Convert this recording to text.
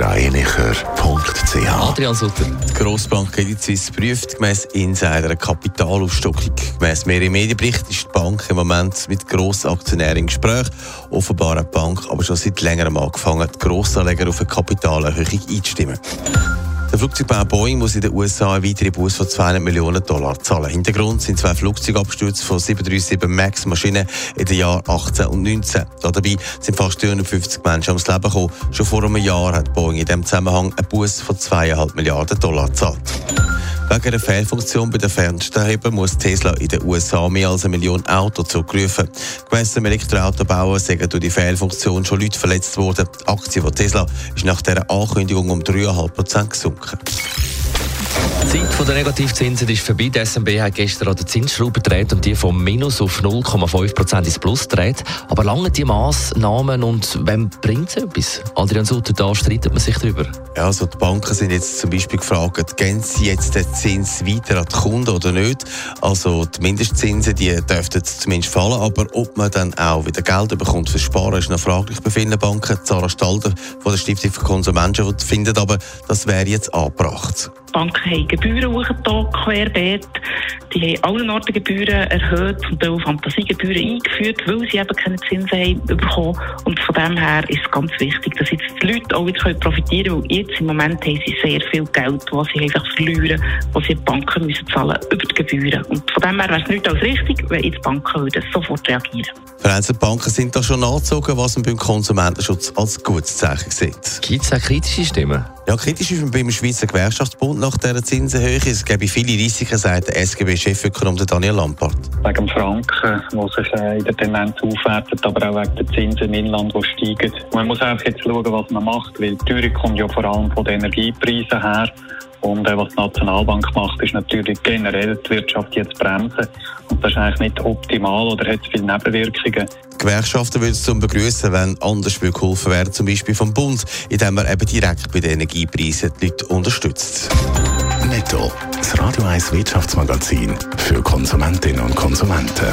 blasergreinicher.ch Adrian Sutter. Die Grossbank Credit Suisse prüft gemäss Insider eine Kapitalaufstockung. Gemäss mehreren Medienberichten ist die Bank im Moment mit Grossaktionären im Gespräch. Offenbar hat die Bank aber schon seit längerem angefangen, die Grossanleger auf eine Kapitalerhöhung einzustimmen. Der Flugzeugbauer Boeing muss in den USA einen weiteren Bus von 200 Millionen Dollar zahlen. Hintergrund sind zwei Flugzeugabstürze von 737 MAX-Maschinen in den Jahren 18 und 19. Dabei sind fast 350 Menschen ums Leben gekommen. Schon vor einem Jahr hat Boeing in diesem Zusammenhang einen Bus von 2,5 Milliarden Dollar gezahlt. Wegen einer Fehlfunktion bei den Fernsteuerhebern muss Tesla in den USA mehr als eine Million Autos zurückrufen. Gemäss dem Elektroautobauer sind durch die Fehlfunktion schon Leute verletzt worden. Die Aktie von Tesla ist nach dieser Ankündigung um 3,5 Prozent gesunken. Die Zeit der Negativzinsen ist vorbei. Die SMB hat gestern an der Zinsschraube gedreht und die vom Minus auf 0,5% ins Plus gedreht. Aber lange die Massnahmen und wem bringt es etwas? Adrian Sutter, da streitet man sich darüber. Ja, also die Banken sind jetzt zum Beispiel gefragt, gehen sie jetzt den Zins weiter an die Kunden oder nicht? Also die Mindestzinsen, die dürften zumindest fallen, aber ob man dann auch wieder Geld bekommt für Sparen, ist noch fraglich bei vielen Banken. Zara Stalder von der Stiftung für Konsumenten findet aber, das wäre jetzt angebracht. Banken haben Gebühren hochgetan, querbeet. Die haben allen Orten Gebühren erhöht und auch Fantasiegebühren eingeführt, weil sie eben keine Zinsen haben bekommen. Und von dem her ist es ganz wichtig, dass jetzt die Leute auch wieder profitieren können, weil jetzt im Moment haben sie sehr viel Geld, was sie einfach verlieren, was sie die Banken müssen zahlen über die Gebühren. Und von dem her wäre es nicht als richtig, wenn jetzt die Banken würden sofort reagieren. Vereinzelte Banken sind da schon angezogen, was man beim Konsumentenschutz als gutes Zeichen sieht. Gibt es auch kritische Stimmen? Ja, kritisch ist man beim Schweizer Gewerkschaftsbund nach dieser Zinsenhöhe. Es gäbe viele Risiken, sagt der SGB-Chefökonom Daniel Lampard. Wegen dem Franken, der sich äh, in der Tendenz aufwertet, aber auch wegen der Zinsen im Inland, die steigen. Man muss einfach jetzt schauen, was man macht, weil die Teuerung kommt ja vor allem von den Energiepreisen her. Und äh, was die Nationalbank macht, ist natürlich generell die Wirtschaft jetzt bremsen. Und das ist eigentlich nicht optimal oder hat viele Nebenwirkungen. Die Gewerkschaften würden es zum begrüßen, wenn anders geholfen wäre, zum Beispiel vom Bund, indem man eben direkt bei den Energiepreisen die Leute unterstützt. Netto, das Radio 1 Wirtschaftsmagazin für Konsumentinnen und Konsumenten.